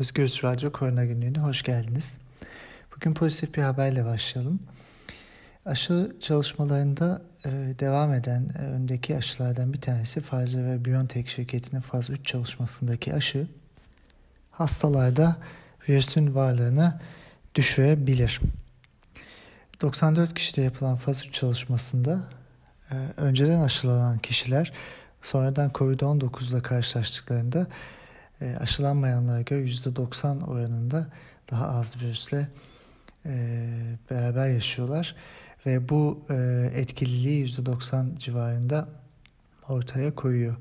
Özgür Radyo Korona Günlüğü'ne hoş geldiniz. Bugün pozitif bir haberle başlayalım. Aşı çalışmalarında e, devam eden e, öndeki aşılardan bir tanesi Pfizer ve BioNTech şirketinin faz 3 çalışmasındaki aşı hastalarda virüsün varlığını düşürebilir. 94 kişide yapılan faz 3 çalışmasında e, önceden aşılanan kişiler sonradan COVID-19 ile karşılaştıklarında e, aşılanmayanlara göre %90 oranında daha az virüsle e, beraber yaşıyorlar. Ve bu e, etkililiği %90 civarında ortaya koyuyor.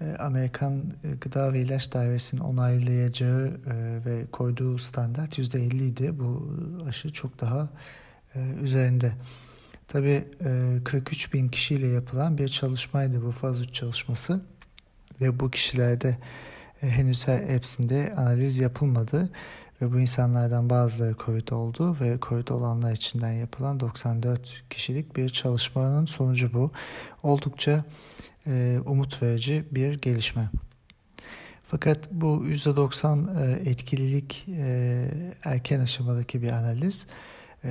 E, Amerikan Gıda ve İlaç Dairesi'nin onaylayacağı e, ve koyduğu standart %50 idi. Bu aşı çok daha e, üzerinde. Tabii e, 43 bin kişiyle yapılan bir çalışmaydı bu faz 3 çalışması. Ve bu kişilerde e, henüz hepsinde analiz yapılmadı ve bu insanlardan bazıları COVID oldu ve COVID olanlar içinden yapılan 94 kişilik bir çalışmanın sonucu bu. Oldukça e, umut verici bir gelişme. Fakat bu %90 e, etkililik e, erken aşamadaki bir analiz e,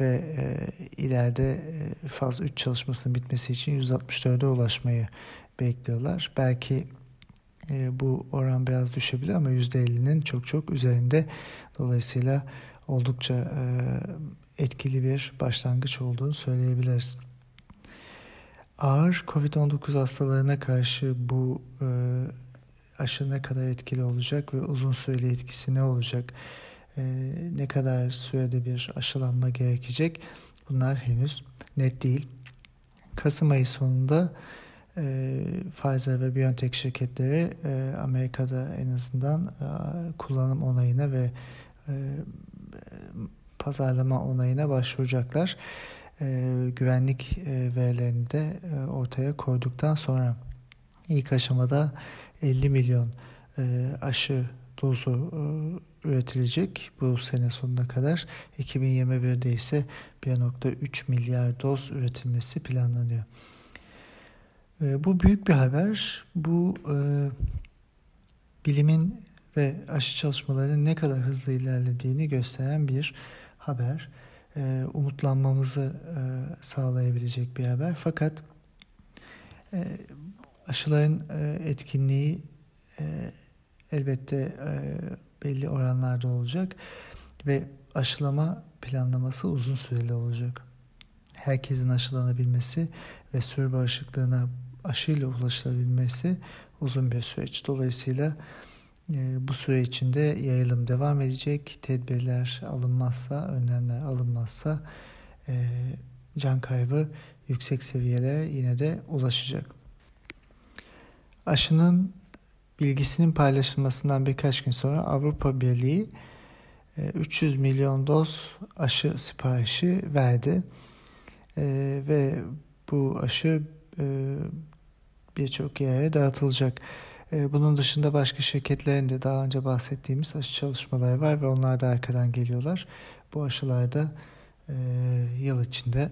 ve e, ileride e, faz 3 çalışmasının bitmesi için 164'e ulaşmayı bekliyorlar. Belki e, bu oran biraz düşebilir ama %50'nin çok çok üzerinde. Dolayısıyla oldukça e, etkili bir başlangıç olduğunu söyleyebiliriz. Ağır COVID-19 hastalarına karşı bu e, aşı ne kadar etkili olacak ve uzun süreli etkisi ne olacak? E, ne kadar sürede bir aşılanma gerekecek? Bunlar henüz net değil. Kasım ayı sonunda e, Pfizer ve BioNTech şirketleri e, Amerika'da en azından e, kullanım onayına ve e, pazarlama onayına başvuracaklar. Güvenlik verilerini de ortaya koyduktan sonra ilk aşamada 50 milyon aşı dozu e, üretilecek bu sene sonuna kadar. 2021'de ise 1.3 milyar doz üretilmesi planlanıyor. E, bu büyük bir haber. Bu e, bilimin ve aşı çalışmalarının ne kadar hızlı ilerlediğini gösteren bir haber. E, umutlanmamızı e, sağlayabilecek bir haber. Fakat e, aşıların e, etkinliği e, elbette e, belli oranlarda olacak ve aşılama planlaması uzun süreli olacak. Herkesin aşılanabilmesi ve sürü bağışıklığına aşıyla ulaşılabilmesi uzun bir süreç. Dolayısıyla e, bu süre içinde yayılım devam edecek. Tedbirler alınmazsa, önlemler alınmazsa e, can kaybı yüksek seviyelere yine de ulaşacak. Aşının bilgisinin paylaşılmasından birkaç gün sonra Avrupa Birliği 300 e, milyon doz aşı siparişi verdi. Ve bu aşı birçok yere dağıtılacak. E, bunun dışında başka şirketlerin de daha önce bahsettiğimiz aşı çalışmaları var ve onlar da arkadan geliyorlar. Bu aşılar da e, yıl içinde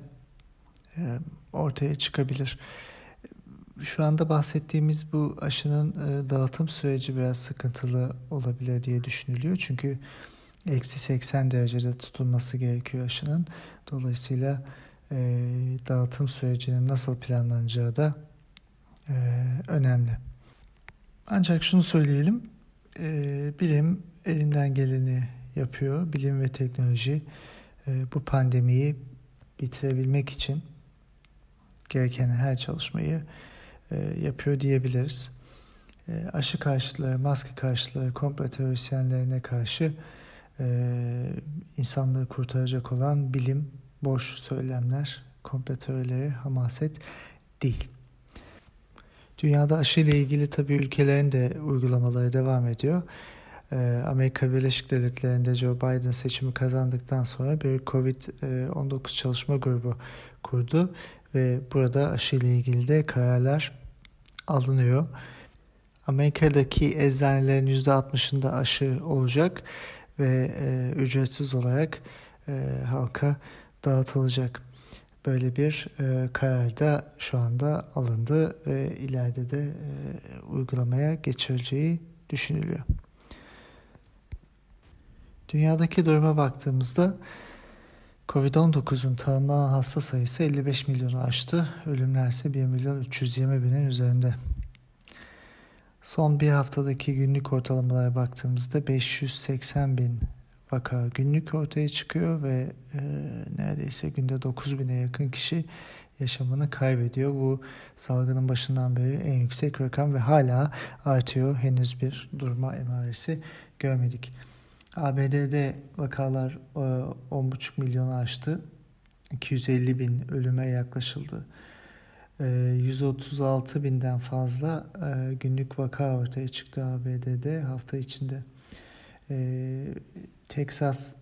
e, ortaya çıkabilir. Şu anda bahsettiğimiz bu aşının e, dağıtım süreci biraz sıkıntılı olabilir diye düşünülüyor. Çünkü eksi 80 derecede tutulması gerekiyor aşının. Dolayısıyla e, dağıtım sürecinin nasıl planlanacağı da e, önemli. Ancak şunu söyleyelim, e, bilim elinden geleni yapıyor. Bilim ve teknoloji e, bu pandemiyi bitirebilmek için gereken her çalışmayı e, yapıyor diyebiliriz. E, aşı karşıtları, maske karşıtları, komplo teorisyenlerine karşı e, insanlığı kurtaracak olan bilim boş söylemler, komplo teorileri, hamaset değil. Dünyada aşı ile ilgili tabii ülkelerin de uygulamaları devam ediyor. Ee, Amerika Birleşik Devletleri'nde Joe Biden seçimi kazandıktan sonra bir COVID-19 çalışma grubu kurdu ve burada aşı ile ilgili de kararlar alınıyor. Amerika'daki eczanelerin %60'ında aşı olacak ve e, ücretsiz olarak e, halka dağıtılacak. Böyle bir e, karar da şu anda alındı ve ileride de e, uygulamaya geçirileceği düşünülüyor. dünyadaki duruma baktığımızda Covid-19'un tanımlanan hasta sayısı 55 milyonu aştı. Ölümler ise 1 milyon 320 binin üzerinde. Son bir haftadaki günlük ortalamalara baktığımızda 580 bin vaka günlük ortaya çıkıyor ve e, neredeyse günde 9 bine yakın kişi yaşamını kaybediyor. Bu salgının başından beri en yüksek rakam ve hala artıyor. Henüz bir durma emaresi görmedik. ABD'de vakalar 10,5 e, milyonu aştı. 250 bin ölüme yaklaşıldı. 136 e, binden fazla e, günlük vaka ortaya çıktı ABD'de hafta içinde. Texas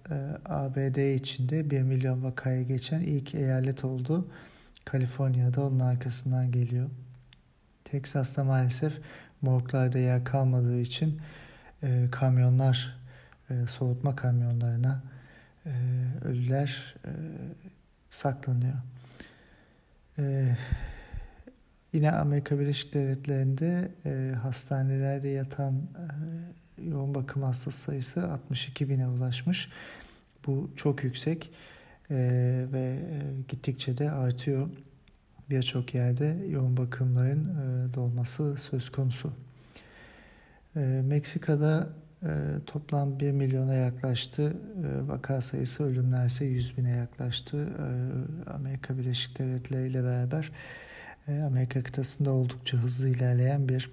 ABD içinde 1 milyon vakaya geçen ilk eyalet oldu. Kaliforniya'da onun arkasından geliyor. Texas'ta maalesef morglarda yer kalmadığı için kamyonlar e, soğutma kamyonlarına e, ölüler e, saklanıyor. E, yine Amerika Birleşik Devletleri'nde e, hastanelerde yatan e, yoğun bakım hastası sayısı 62 bine ulaşmış. Bu çok yüksek e, ve gittikçe de artıyor. Birçok yerde yoğun bakımların e, dolması söz konusu. E, Meksika'da e, toplam 1 milyona yaklaştı. E, vaka sayısı ölümler ise 100 bine yaklaştı. E, Amerika Birleşik Devletleri ile beraber e, Amerika kıtasında oldukça hızlı ilerleyen bir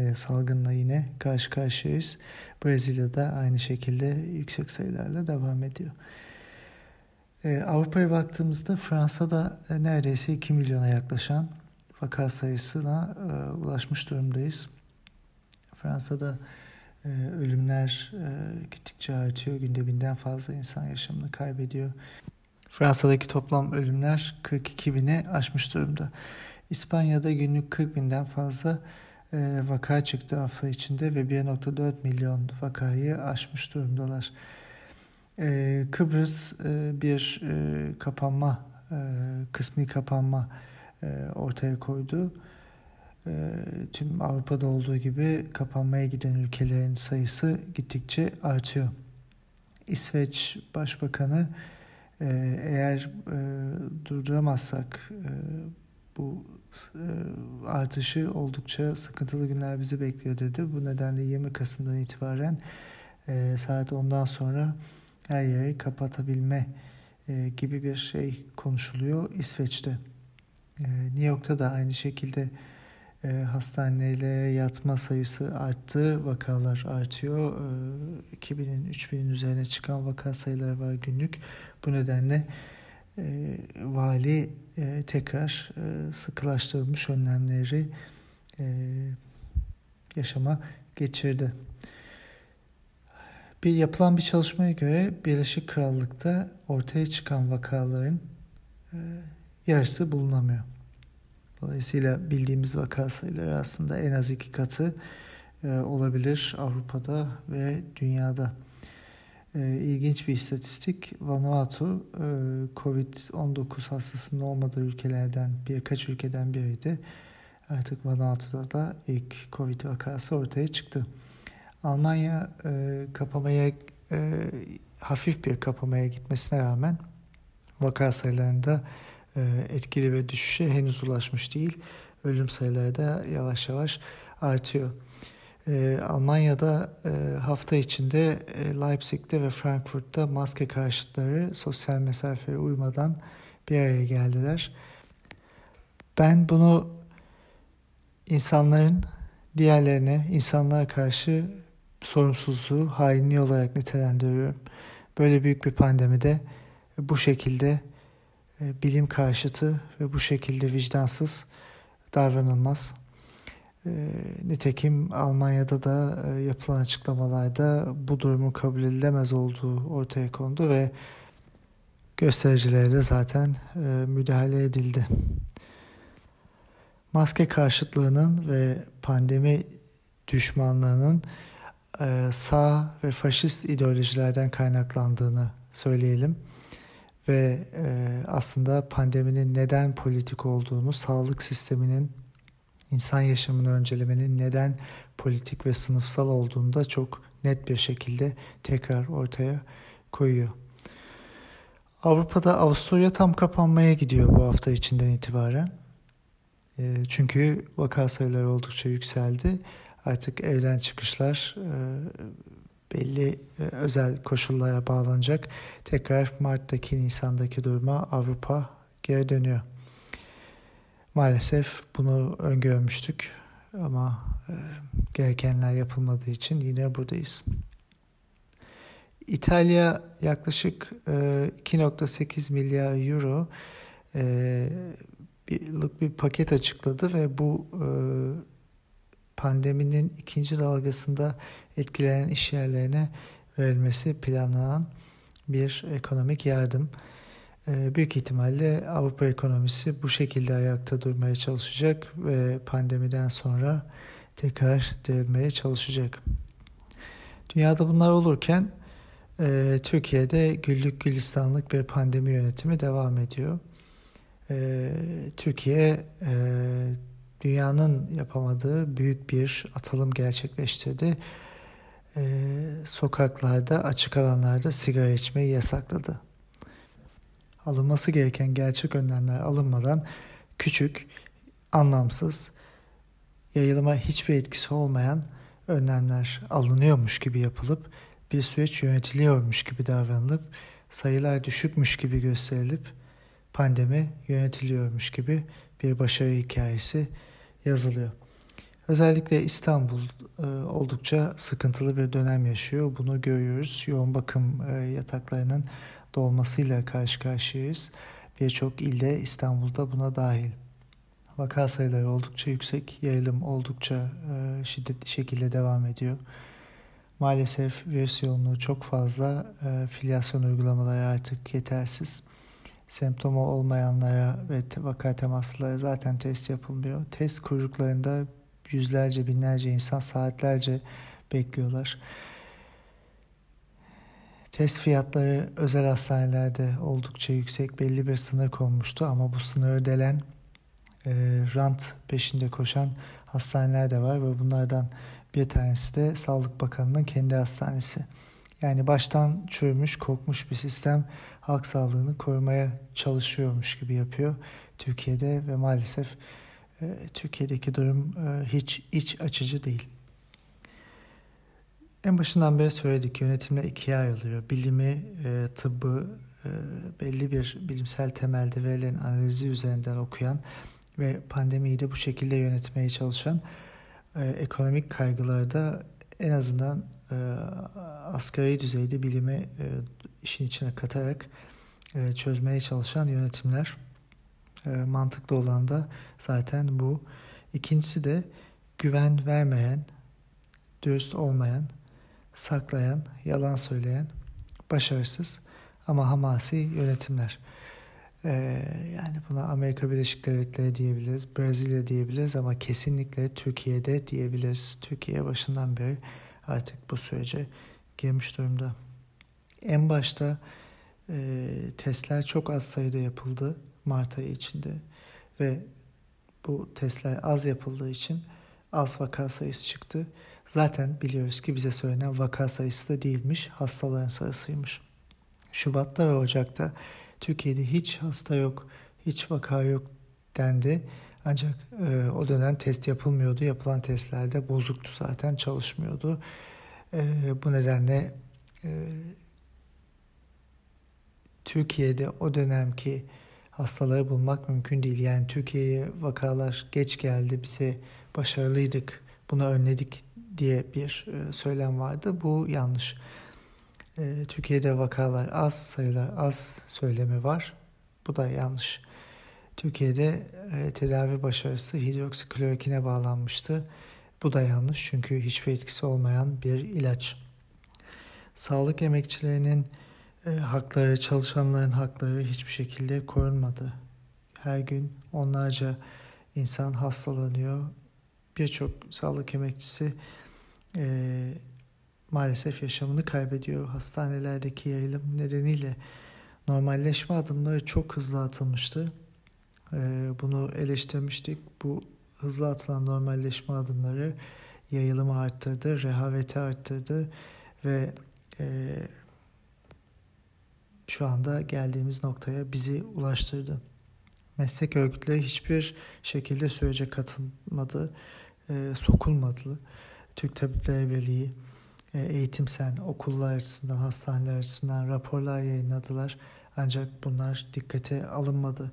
e, salgınla yine karşı karşıyayız. Brezilya'da aynı şekilde yüksek sayılarla devam ediyor. E, Avrupa'ya baktığımızda Fransa'da e, neredeyse 2 milyona yaklaşan vaka sayısına ulaşmış durumdayız. Fransa'da ölümler e, gittikçe artıyor. Günde binden fazla insan yaşamını kaybediyor. Fransa'daki toplam ölümler 42 bine aşmış durumda. İspanya'da günlük 40 binden fazla vaka çıktı hafta içinde ve 1.4 milyon vakayı aşmış durumdalar. E, Kıbrıs bir kapanma, kısmi kapanma ortaya koydu. Tüm Avrupa'da olduğu gibi kapanmaya giden ülkelerin sayısı gittikçe artıyor. İsveç Başbakanı e, eğer e, durduramazsak e, bu artışı oldukça sıkıntılı günler bizi bekliyor dedi. Bu nedenle 20 Kasım'dan itibaren saat ondan sonra her yeri kapatabilme gibi bir şey konuşuluyor İsveç'te. New York'ta da aynı şekilde e, hastanelere yatma sayısı arttı, vakalar artıyor. E, 2000'in 3000'in üzerine çıkan vaka sayıları var günlük. Bu nedenle e, vali e, tekrar e, sıkılaştırılmış önlemleri e, yaşama geçirdi. Bir yapılan bir çalışmaya göre Birleşik Krallık'ta ortaya çıkan vakaların e, yarısı bulunamıyor. Dolayısıyla bildiğimiz vaka sayıları aslında en az iki katı e, olabilir Avrupa'da ve dünyada. E, ilginç bir istatistik. Vanuatu e, Covid-19 hastasının olmadığı ülkelerden birkaç ülkeden biriydi. Artık Vanuatu'da da ilk Covid vakası ortaya çıktı. Almanya e, kapamaya e, hafif bir kapamaya gitmesine rağmen vaka sayılarında etkili ve düşüşe henüz ulaşmış değil. Ölüm sayıları da yavaş yavaş artıyor. E, Almanya'da e, hafta içinde Leipzig'te ve Frankfurt'ta maske karşıtları sosyal mesafeye uymadan bir araya geldiler. Ben bunu insanların diğerlerine, insanlara karşı sorumsuzluğu, hainliği olarak nitelendiriyorum. Böyle büyük bir pandemide bu şekilde e, bilim karşıtı ve bu şekilde vicdansız davranılmaz. E, nitekim Almanya'da da e, yapılan açıklamalarda bu durumun kabul edilemez olduğu ortaya kondu ve göstericilere zaten müdahale edildi. Maske karşıtlığının ve pandemi düşmanlığının sağ ve faşist ideolojilerden kaynaklandığını söyleyelim ve e, aslında pandeminin neden politik olduğunu, sağlık sisteminin insan yaşamını öncelemenin neden politik ve sınıfsal olduğunu da çok net bir şekilde tekrar ortaya koyuyor. Avrupa'da Avusturya tam kapanmaya gidiyor bu hafta içinden itibaren. E, çünkü vaka sayıları oldukça yükseldi. Artık evden çıkışlar e, belli e, özel koşullara bağlanacak. Tekrar Mart'taki Nisan'daki duruma Avrupa geri dönüyor. Maalesef bunu öngörmüştük ama e, gerekenler yapılmadığı için yine buradayız. İtalya yaklaşık 2.8 milyar euro yıllık bir paket açıkladı ve bu pandeminin ikinci dalgasında etkilenen iş yerlerine verilmesi planlanan bir ekonomik yardım. Ee, büyük ihtimalle Avrupa ekonomisi bu şekilde ayakta durmaya çalışacak ve pandemiden sonra tekrar dirilmeye çalışacak. Dünyada bunlar olurken e, Türkiye'de güllük gülistanlık bir pandemi yönetimi devam ediyor. E, Türkiye e, dünyanın yapamadığı büyük bir atılım gerçekleştirdi. Sokaklarda, açık alanlarda sigara içmeyi yasakladı. Alınması gereken gerçek önlemler alınmadan küçük, anlamsız, yayılıma hiçbir etkisi olmayan önlemler alınıyormuş gibi yapılıp bir süreç yönetiliyormuş gibi davranılıp sayılar düşükmüş gibi gösterilip pandemi yönetiliyormuş gibi bir başarı hikayesi yazılıyor. Özellikle İstanbul e, oldukça sıkıntılı bir dönem yaşıyor. Bunu görüyoruz. Yoğun bakım e, yataklarının dolmasıyla karşı karşıyayız. Birçok ilde İstanbul'da buna dahil. Vaka sayıları oldukça yüksek, yayılım oldukça e, şiddetli şekilde devam ediyor. Maalesef virüs yoğunluğu çok fazla, e, filyasyon uygulamaları artık yetersiz semptomu olmayanlara ve vaka temaslılara zaten test yapılmıyor. Test kuyruklarında yüzlerce binlerce insan saatlerce bekliyorlar. Test fiyatları özel hastanelerde oldukça yüksek belli bir sınır konmuştu ama bu sınırı delen e, rant peşinde koşan hastaneler de var ve bunlardan bir tanesi de Sağlık Bakanı'nın kendi hastanesi. Yani baştan çürümüş, kokmuş bir sistem halk sağlığını korumaya çalışıyormuş gibi yapıyor Türkiye'de ve maalesef e, Türkiye'deki durum e, hiç iç açıcı değil. En başından beri söyledik yönetimle ikiye ayrılıyor. Bilimi, e, tıbbı e, belli bir bilimsel temelde verilen analizi üzerinden okuyan ve pandemiyi de bu şekilde yönetmeye çalışan e, ekonomik kaygıları da en azından e, asgari düzeyde bilimi e, işin içine katarak e, çözmeye çalışan yönetimler. E, mantıklı olan da zaten bu. İkincisi de güven vermeyen, dürüst olmayan, saklayan, yalan söyleyen, başarısız ama hamasi yönetimler. Ee, yani buna Amerika Birleşik Devletleri diyebiliriz, Brezilya diyebiliriz ama kesinlikle Türkiye'de diyebiliriz. Türkiye başından beri artık bu sürece girmiş durumda. En başta e, testler çok az sayıda yapıldı Mart ayı içinde ve bu testler az yapıldığı için az vaka sayısı çıktı. Zaten biliyoruz ki bize söylenen vaka sayısı da değilmiş, hastaların sayısıymış. Şubat'ta ve Ocak'ta Türkiye'de hiç hasta yok, hiç vaka yok dendi. Ancak e, o dönem test yapılmıyordu. Yapılan testlerde bozuktu zaten çalışmıyordu. E, bu nedenle e, Türkiye'de o dönemki hastaları bulmak mümkün değil. Yani Türkiye'ye vakalar geç geldi, bize başarılıydık, bunu önledik diye bir e, söylem vardı. Bu yanlış. E, Türkiye'de vakalar az, sayılar az söylemi var. Bu da yanlış. Türkiye'de e, tedavi başarısı hidroksiklorokine bağlanmıştı. Bu da yanlış çünkü hiçbir etkisi olmayan bir ilaç. Sağlık emekçilerinin hakları, çalışanların hakları hiçbir şekilde korunmadı. Her gün onlarca insan hastalanıyor. Birçok sağlık emekçisi e, maalesef yaşamını kaybediyor. Hastanelerdeki yayılım nedeniyle normalleşme adımları çok hızlı atılmıştı. E, bunu eleştirmiştik. Bu hızlı atılan normalleşme adımları yayılımı arttırdı, rehaveti arttırdı ve e, şu anda geldiğimiz noktaya bizi ulaştırdı. Meslek örgütleri hiçbir şekilde sürece katılmadı, e, sokulmadı. Türk Tabipleri Birliği, e, eğitimsen, okullar açısından, hastaneler açısından raporlar yayınladılar. Ancak bunlar dikkate alınmadı.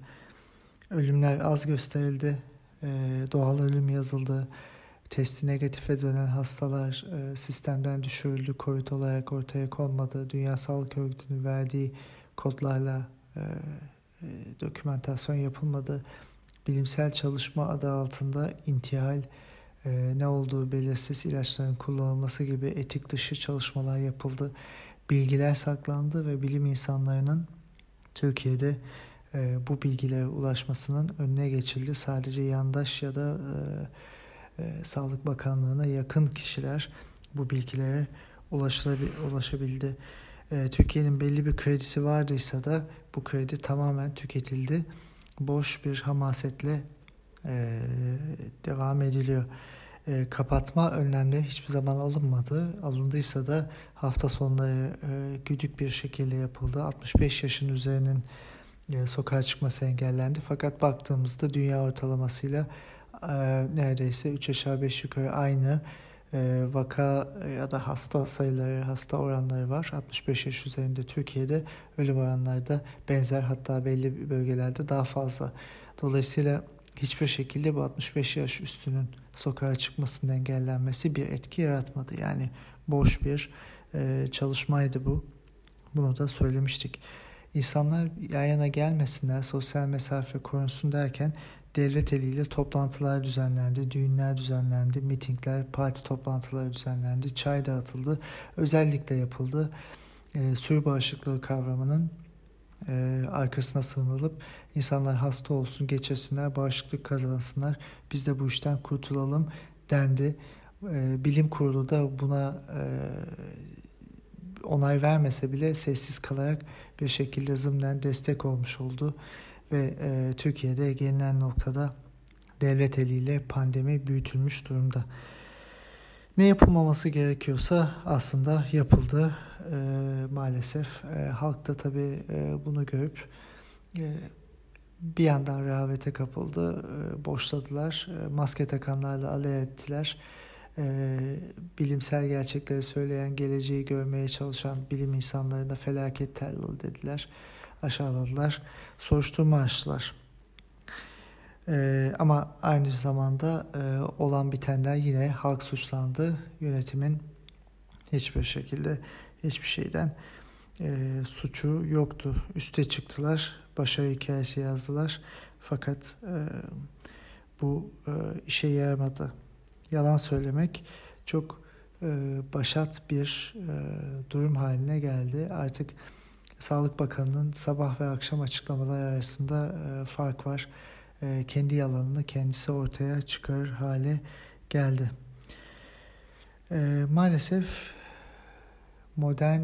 Ölümler az gösterildi, e, doğal ölüm yazıldı. Testi negatife dönen hastalar e, sistemden düşürüldü, COVID olarak ortaya konmadı. Dünya Sağlık Örgütü'nün verdiği kodlarla dokümentasyon yapılmadı. Bilimsel çalışma adı altında intihal, e, ne olduğu belirsiz ilaçların kullanılması gibi etik dışı çalışmalar yapıldı. Bilgiler saklandı ve bilim insanlarının Türkiye'de e, bu bilgilere ulaşmasının önüne geçildi. Sadece yandaş ya da e, e, Sağlık Bakanlığı'na yakın kişiler bu bilgilere ulaşabildi. E, Türkiye'nin belli bir kredisi vardıysa da bu kredi tamamen tüketildi. Boş bir hamasetle e, devam ediliyor. E, kapatma önlemleri hiçbir zaman alınmadı. Alındıysa da hafta sonları e, güdük bir şekilde yapıldı. 65 yaşın üzerinin e, sokağa çıkması engellendi. Fakat baktığımızda dünya ortalamasıyla e, neredeyse 3 aşağı 5 yukarı aynı e, vaka ya da hasta sayıları, hasta oranları var. 65 yaş üzerinde Türkiye'de ölüm oranları da benzer hatta belli bölgelerde daha fazla. Dolayısıyla hiçbir şekilde bu 65 yaş üstünün sokağa çıkmasının engellenmesi bir etki yaratmadı. Yani boş bir e, çalışmaydı bu. Bunu da söylemiştik. İnsanlar yan yana gelmesinler, sosyal mesafe korunsun derken devlet eliyle toplantılar düzenlendi, düğünler düzenlendi, mitingler, parti toplantıları düzenlendi, çay dağıtıldı. Özellikle yapıldı. E, sürü bağışıklığı kavramının e, arkasına sığınılıp insanlar hasta olsun, geçirsinler, bağışıklık kazansınlar, biz de bu işten kurtulalım dendi. E, bilim kurulu da buna e, onay vermese bile sessiz kalarak bir şekilde zımnen destek olmuş oldu ve e, Türkiye'de gelinen noktada devlet eliyle pandemi büyütülmüş durumda. Ne yapılmaması gerekiyorsa aslında yapıldı e, maalesef. E, halk da tabii e, bunu görüp e, bir yandan rehavete kapıldı, boşladılar, maske takanlarla alay ettiler. Bilimsel gerçekleri söyleyen, geleceği görmeye çalışan bilim insanlarına felaket tellal dediler aşağıladılar. Soruşturma açtılar. Ama aynı zamanda olan bitenden yine halk suçlandı. Yönetimin hiçbir şekilde hiçbir şeyden e, suçu yoktu. Üste çıktılar. Başarı hikayesi yazdılar. Fakat e, bu e, işe yaramadı. Yalan söylemek çok e, başat bir e, durum haline geldi. Artık Sağlık Bakanı'nın sabah ve akşam açıklamaları arasında e, fark var. E, kendi yalanını kendisi ortaya çıkarır hale geldi. E, maalesef modern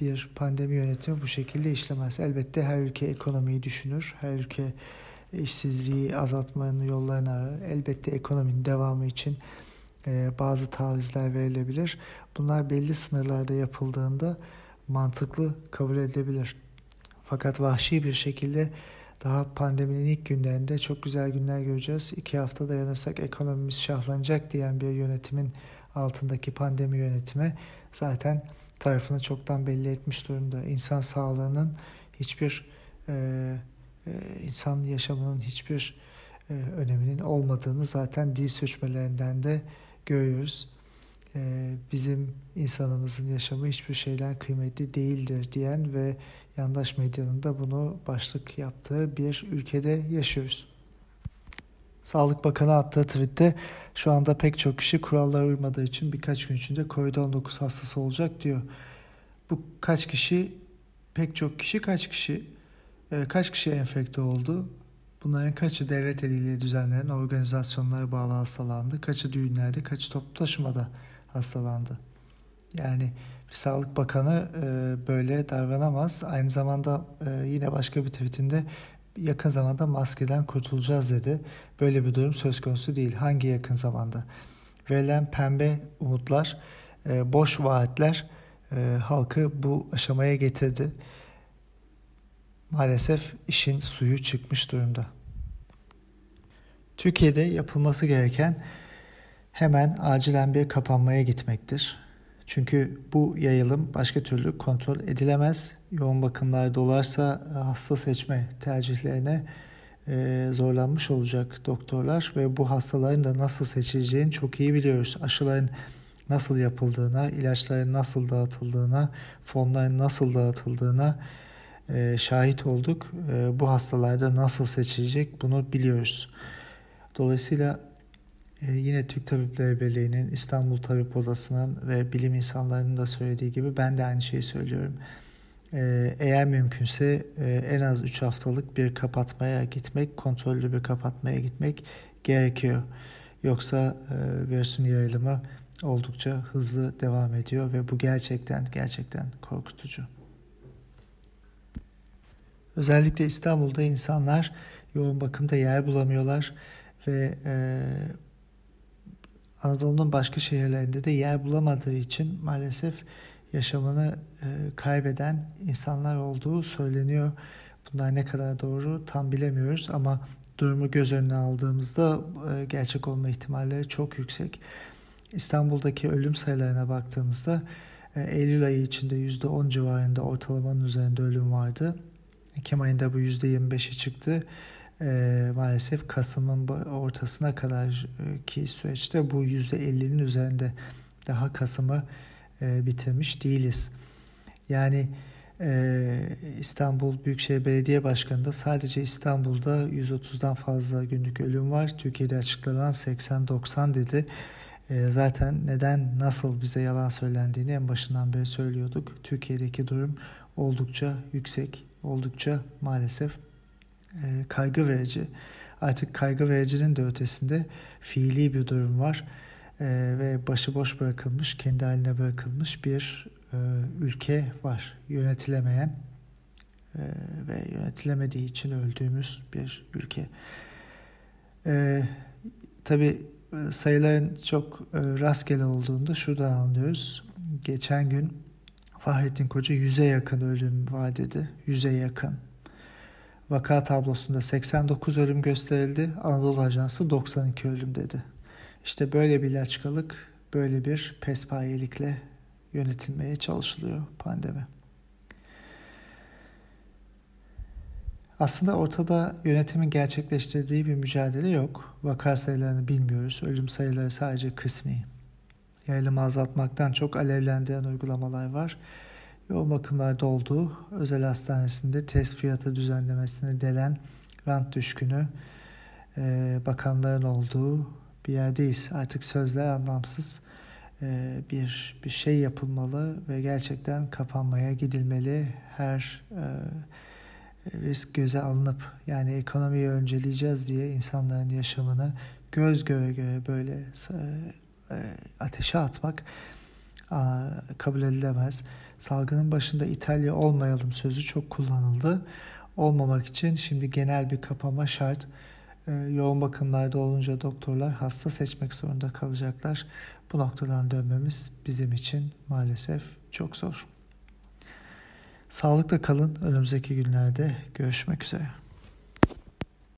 bir pandemi yönetimi bu şekilde işlemez. Elbette her ülke ekonomiyi düşünür, her ülke işsizliği azaltmanın yollarını arar. Elbette ekonominin devamı için e, bazı tavizler verilebilir. Bunlar belli sınırlarda yapıldığında mantıklı kabul edilebilir. Fakat vahşi bir şekilde daha pandeminin ilk günlerinde çok güzel günler göreceğiz. İki hafta dayanırsak ekonomimiz şahlanacak diyen bir yönetimin altındaki pandemi yönetimi zaten tarafını çoktan belli etmiş durumda. İnsan sağlığının hiçbir e, e, insan yaşamının hiçbir e, öneminin olmadığını zaten dil sürçmelerinden de görüyoruz. Ee, bizim insanımızın yaşamı hiçbir şeyden kıymetli değildir diyen ve yandaş medyanın da bunu başlık yaptığı bir ülkede yaşıyoruz. Sağlık Bakanı attığı tweette şu anda pek çok kişi kurallara uymadığı için birkaç gün içinde COVID-19 hastası olacak diyor. Bu kaç kişi, pek çok kişi kaç kişi, e, kaç kişi enfekte oldu? Bunların kaçı devlet eliyle düzenlenen organizasyonlara bağlı hastalandı, kaçı düğünlerde, kaçı toplu taşımada hastalandı. Yani Sağlık Bakanı e, böyle davranamaz. Aynı zamanda e, yine başka bir tweetinde yakın zamanda maskeden kurtulacağız dedi. Böyle bir durum söz konusu değil. Hangi yakın zamanda? verilen pembe umutlar, e, boş vaatler e, halkı bu aşamaya getirdi. Maalesef işin suyu çıkmış durumda. Türkiye'de yapılması gereken hemen acilen bir kapanmaya gitmektir. Çünkü bu yayılım başka türlü kontrol edilemez. Yoğun bakımlar dolarsa hasta seçme tercihlerine e, zorlanmış olacak doktorlar ve bu hastaların da nasıl seçileceğini çok iyi biliyoruz. Aşıların nasıl yapıldığına, ilaçların nasıl dağıtıldığına, fonların nasıl dağıtıldığına e, şahit olduk. E, bu hastalarda nasıl seçilecek bunu biliyoruz. Dolayısıyla e, yine Türk Tabipleri Birliği'nin, İstanbul Tabip Odası'nın ve bilim insanlarının da söylediği gibi ben de aynı şeyi söylüyorum. E, eğer mümkünse e, en az 3 haftalık bir kapatmaya gitmek, kontrollü bir kapatmaya gitmek gerekiyor. Yoksa virüsün yayılımı oldukça hızlı devam ediyor ve bu gerçekten gerçekten korkutucu. Özellikle İstanbul'da insanlar yoğun bakımda yer bulamıyorlar ve e, Anadolu'nun başka şehirlerinde de yer bulamadığı için maalesef yaşamını e, kaybeden insanlar olduğu söyleniyor. Bunlar ne kadar doğru tam bilemiyoruz ama durumu göz önüne aldığımızda e, gerçek olma ihtimalleri çok yüksek. İstanbul'daki ölüm sayılarına baktığımızda e, Eylül ayı içinde %10 civarında ortalamanın üzerinde ölüm vardı. Ekim ayında bu %25'e çıktı e, maalesef Kasım'ın ortasına kadar ki süreçte bu %50'nin üzerinde daha Kasım'ı e, bitirmiş değiliz. Yani e, İstanbul Büyükşehir Belediye Başkanı'nda sadece İstanbul'da 130'dan fazla günlük ölüm var. Türkiye'de açıklanan 80-90 dedi. E, zaten neden nasıl bize yalan söylendiğini en başından beri söylüyorduk. Türkiye'deki durum oldukça yüksek, oldukça maalesef e, kaygı verici. Artık kaygı vericinin de ötesinde fiili bir durum var e, ve başıboş bırakılmış, kendi haline bırakılmış bir e, ülke var. Yönetilemeyen e, ve yönetilemediği için öldüğümüz bir ülke. E, Tabi e, sayıların çok e, rastgele olduğunda şuradan anlıyoruz. Geçen gün Fahrettin Koca yüze yakın ölüm var dedi. Yüze yakın. Vaka tablosunda 89 ölüm gösterildi. Anadolu Ajansı 92 ölüm dedi. İşte böyle bir ilaçkalık, böyle bir pespayelikle yönetilmeye çalışılıyor pandemi. Aslında ortada yönetimin gerçekleştirdiği bir mücadele yok. Vaka sayılarını bilmiyoruz. Ölüm sayıları sadece kısmi. Yayılımı azaltmaktan çok alevlendiren uygulamalar var yoğun bakımlarda olduğu özel hastanesinde test fiyatı düzenlemesini delen rant düşkünü e, bakanların olduğu bir yerdeyiz. Artık sözler anlamsız e, bir bir şey yapılmalı ve gerçekten kapanmaya gidilmeli. Her e, risk göze alınıp yani ekonomiyi önceleyeceğiz diye insanların yaşamını göz göre göre böyle e, ateşe atmak a, kabul edilemez. Salgının başında İtalya olmayalım sözü çok kullanıldı. Olmamak için şimdi genel bir kapama şart. Ee, yoğun bakımlarda olunca doktorlar hasta seçmek zorunda kalacaklar. Bu noktadan dönmemiz bizim için maalesef çok zor. Sağlıkla kalın. Önümüzdeki günlerde görüşmek üzere.